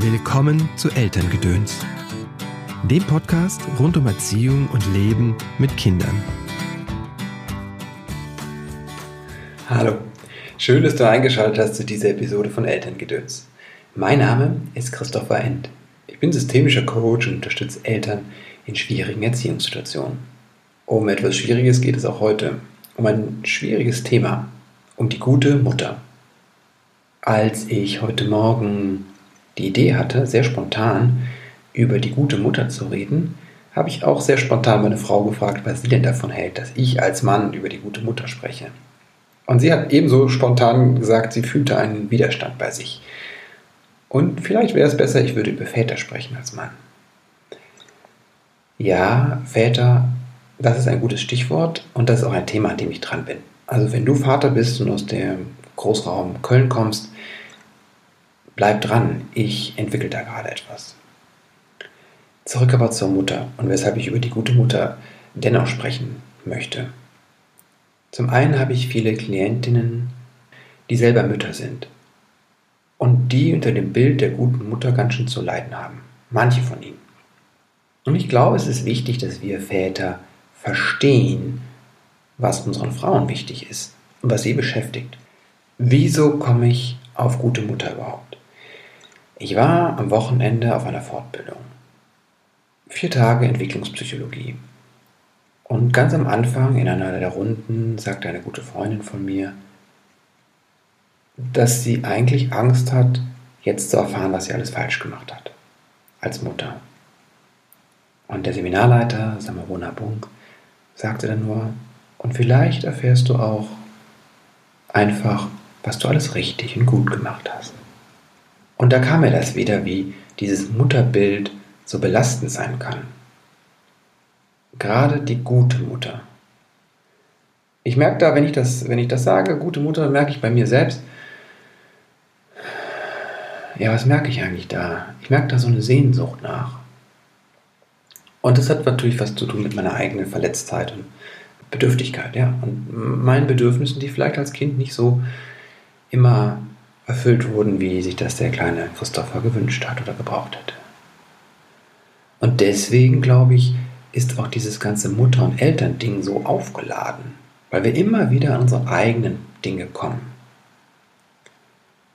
Willkommen zu Elterngedöns, dem Podcast rund um Erziehung und Leben mit Kindern. Hallo, schön, dass du eingeschaltet hast zu dieser Episode von Elterngedöns. Mein Name ist Christopher End. Ich bin systemischer Coach und unterstütze Eltern in schwierigen Erziehungssituationen. Um etwas Schwieriges geht es auch heute, um ein schwieriges Thema, um die gute Mutter. Als ich heute Morgen die Idee hatte, sehr spontan über die gute Mutter zu reden, habe ich auch sehr spontan meine Frau gefragt, was sie denn davon hält, dass ich als Mann über die gute Mutter spreche. Und sie hat ebenso spontan gesagt, sie fühlte einen Widerstand bei sich. Und vielleicht wäre es besser, ich würde über Väter sprechen als Mann. Ja, Väter, das ist ein gutes Stichwort und das ist auch ein Thema, an dem ich dran bin. Also wenn du Vater bist und aus dem Großraum Köln kommst, Bleib dran, ich entwickle da gerade etwas. Zurück aber zur Mutter und weshalb ich über die gute Mutter dennoch sprechen möchte. Zum einen habe ich viele Klientinnen, die selber Mütter sind und die unter dem Bild der guten Mutter ganz schön zu leiden haben. Manche von ihnen. Und ich glaube, es ist wichtig, dass wir Väter verstehen, was unseren Frauen wichtig ist und was sie beschäftigt. Wieso komme ich auf gute Mutter überhaupt? Ich war am Wochenende auf einer Fortbildung. Vier Tage Entwicklungspsychologie. Und ganz am Anfang in einer der Runden sagte eine gute Freundin von mir, dass sie eigentlich Angst hat, jetzt zu erfahren, was sie alles falsch gemacht hat. Als Mutter. Und der Seminarleiter, Samarona Bunk, sagte dann nur, und vielleicht erfährst du auch einfach, was du alles richtig und gut gemacht hast. Und da kam mir das wieder, wie dieses Mutterbild so belastend sein kann. Gerade die gute Mutter. Ich merke da, wenn ich das, wenn ich das sage, gute Mutter, merke ich bei mir selbst, ja, was merke ich eigentlich da? Ich merke da so eine Sehnsucht nach. Und das hat natürlich was zu tun mit meiner eigenen Verletztheit und Bedürftigkeit, ja. Und meinen Bedürfnissen, die vielleicht als Kind nicht so immer erfüllt wurden, wie sich das der kleine Christopher gewünscht hat oder gebraucht hätte. Und deswegen, glaube ich, ist auch dieses ganze Mutter- und Elternding so aufgeladen, weil wir immer wieder an unsere eigenen Dinge kommen.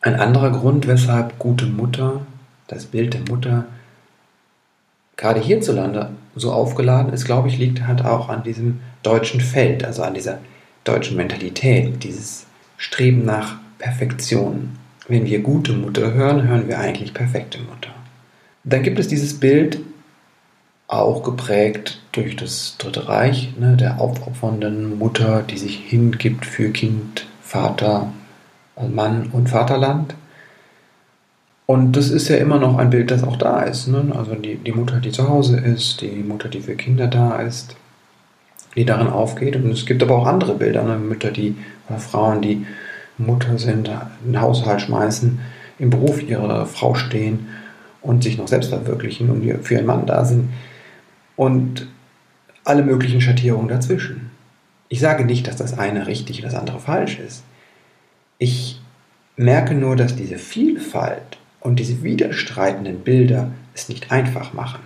Ein anderer Grund, weshalb gute Mutter, das Bild der Mutter, gerade hierzulande so aufgeladen ist, glaube ich, liegt halt auch an diesem deutschen Feld, also an dieser deutschen Mentalität, dieses Streben nach Perfektion. Wenn wir gute Mutter hören, hören wir eigentlich perfekte Mutter. Dann gibt es dieses Bild, auch geprägt durch das Dritte Reich, ne, der aufopfernden Mutter, die sich hingibt für Kind, Vater, Mann und Vaterland. Und das ist ja immer noch ein Bild, das auch da ist. Ne? Also die, die Mutter, die zu Hause ist, die Mutter, die für Kinder da ist, die darin aufgeht. Und es gibt aber auch andere Bilder, ne? Mütter, die oder Frauen, die Mutter sind, einen Haushalt schmeißen, im Beruf ihrer Frau stehen und sich noch selbst verwirklichen und für ihren Mann da sind. Und alle möglichen Schattierungen dazwischen. Ich sage nicht, dass das eine richtig und das andere falsch ist. Ich merke nur, dass diese Vielfalt und diese widerstreitenden Bilder es nicht einfach machen.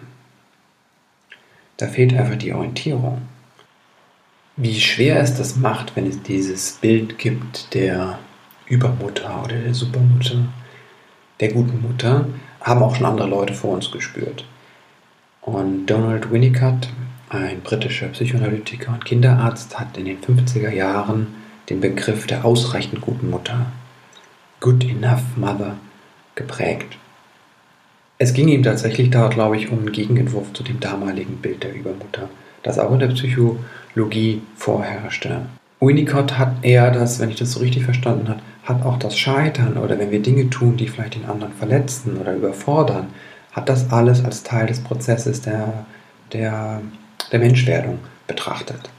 Da fehlt einfach die Orientierung wie schwer es das macht, wenn es dieses Bild gibt der Übermutter oder der Supermutter, der guten Mutter, haben auch schon andere Leute vor uns gespürt. Und Donald Winnicott, ein britischer Psychoanalytiker und Kinderarzt, hat in den 50er Jahren den Begriff der ausreichend guten Mutter, Good Enough Mother, geprägt. Es ging ihm tatsächlich da, glaube ich, um einen Gegenentwurf zu dem damaligen Bild der Übermutter das auch in der Psychologie vorherrschte. Winnicott hat eher das, wenn ich das so richtig verstanden habe, hat auch das Scheitern oder wenn wir Dinge tun, die vielleicht den anderen verletzen oder überfordern, hat das alles als Teil des Prozesses der, der, der Menschwerdung betrachtet.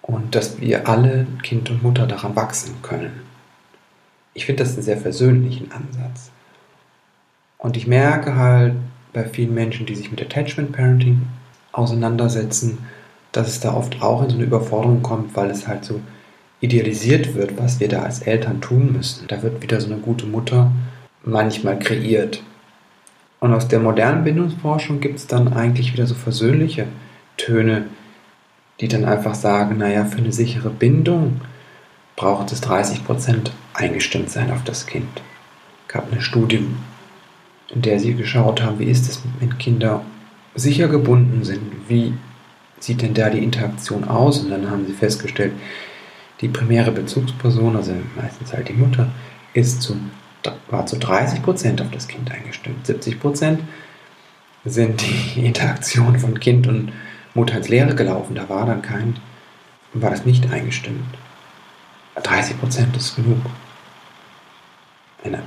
Und dass wir alle, Kind und Mutter, daran wachsen können. Ich finde das einen sehr versöhnlichen Ansatz. Und ich merke halt bei vielen Menschen, die sich mit Attachment Parenting auseinandersetzen, dass es da oft auch in so eine Überforderung kommt, weil es halt so idealisiert wird, was wir da als Eltern tun müssen. Da wird wieder so eine gute Mutter manchmal kreiert Und aus der modernen Bindungsforschung gibt es dann eigentlich wieder so versöhnliche Töne, die dann einfach sagen, naja, für eine sichere Bindung braucht es 30% eingestimmt sein auf das Kind. Es gab eine Studie, in der sie geschaut haben, wie ist es, wenn Kinder sicher gebunden sind, wie sieht denn da die Interaktion aus? Und dann haben sie festgestellt, die primäre Bezugsperson, also meistens halt die Mutter, ist zu, war zu 30% auf das Kind eingestimmt. 70% sind die Interaktionen von Kind und Mutter ins Leere gelaufen. Da war dann kein, war das nicht eingestimmt. 30% ist genug.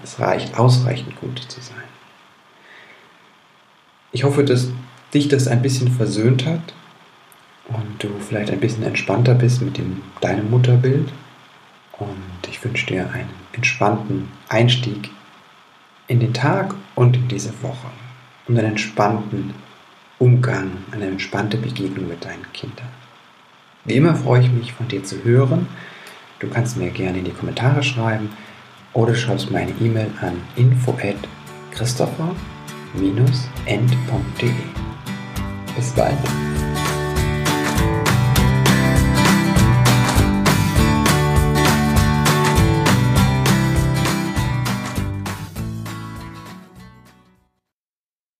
Es reicht, ausreichend gut zu sein. Ich hoffe, dass dich das ein bisschen versöhnt hat und du vielleicht ein bisschen entspannter bist mit dem, deinem Mutterbild. Und ich wünsche dir einen entspannten Einstieg in den Tag und in diese Woche und einen entspannten Umgang, eine entspannte Begegnung mit deinen Kindern. Wie immer freue ich mich, von dir zu hören. Du kannst mir gerne in die Kommentare schreiben oder schreibst mir eine E-Mail an info@christopher-end.de. Bis bald.